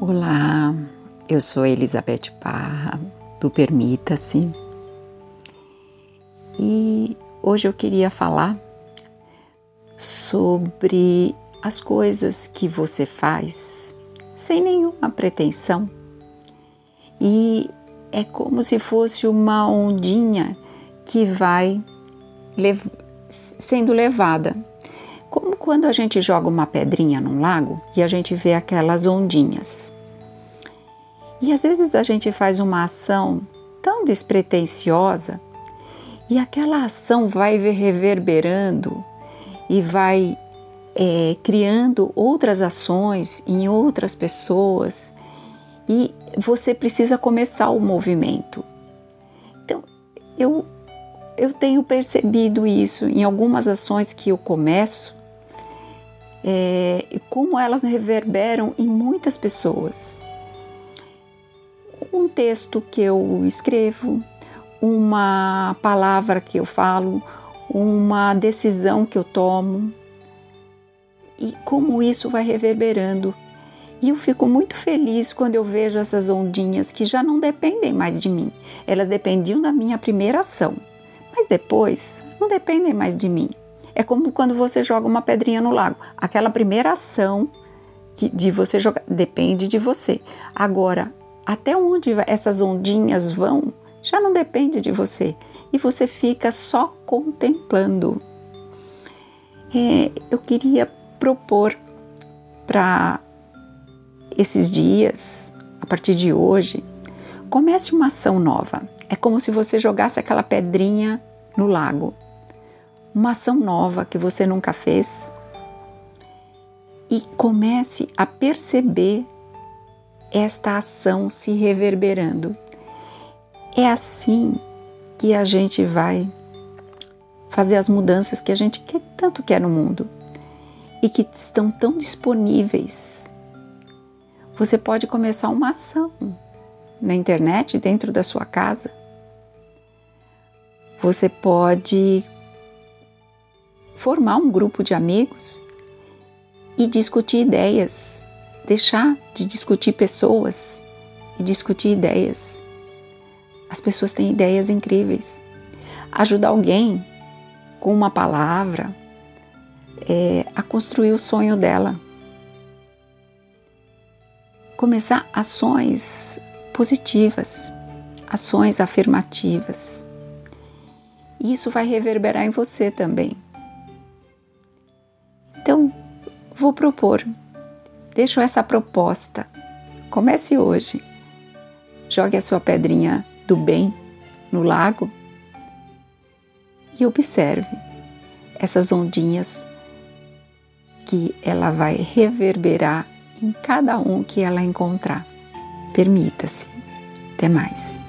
Olá, eu sou Elizabeth Parra, do Permita-se. E hoje eu queria falar sobre as coisas que você faz sem nenhuma pretensão. E é como se fosse uma ondinha que vai lev sendo levada. Como quando a gente joga uma pedrinha num lago e a gente vê aquelas ondinhas. E às vezes a gente faz uma ação tão despretensiosa e aquela ação vai reverberando e vai é, criando outras ações em outras pessoas e você precisa começar o movimento. Então, eu, eu tenho percebido isso em algumas ações que eu começo, é, como elas reverberam em muitas pessoas. Um texto que eu escrevo, uma palavra que eu falo, uma decisão que eu tomo, e como isso vai reverberando. E eu fico muito feliz quando eu vejo essas ondinhas que já não dependem mais de mim. Elas dependiam da minha primeira ação, mas depois não dependem mais de mim. É como quando você joga uma pedrinha no lago. Aquela primeira ação que, de você jogar depende de você. Agora, até onde essas ondinhas vão já não depende de você e você fica só contemplando. É, eu queria propor para esses dias, a partir de hoje, comece uma ação nova. É como se você jogasse aquela pedrinha no lago. Uma ação nova que você nunca fez. E comece a perceber esta ação se reverberando. É assim que a gente vai fazer as mudanças que a gente quer, tanto quer no mundo e que estão tão disponíveis. Você pode começar uma ação na internet dentro da sua casa. Você pode formar um grupo de amigos e discutir ideias, deixar de discutir pessoas e discutir ideias. As pessoas têm ideias incríveis. Ajudar alguém com uma palavra, é, a construir o sonho dela. Começar ações positivas, ações afirmativas. Isso vai reverberar em você também. Então, vou propor, deixo essa proposta. Comece hoje. Jogue a sua pedrinha do bem no lago e observe essas ondinhas que ela vai reverberar em cada um que ela encontrar. Permita-se. Até mais.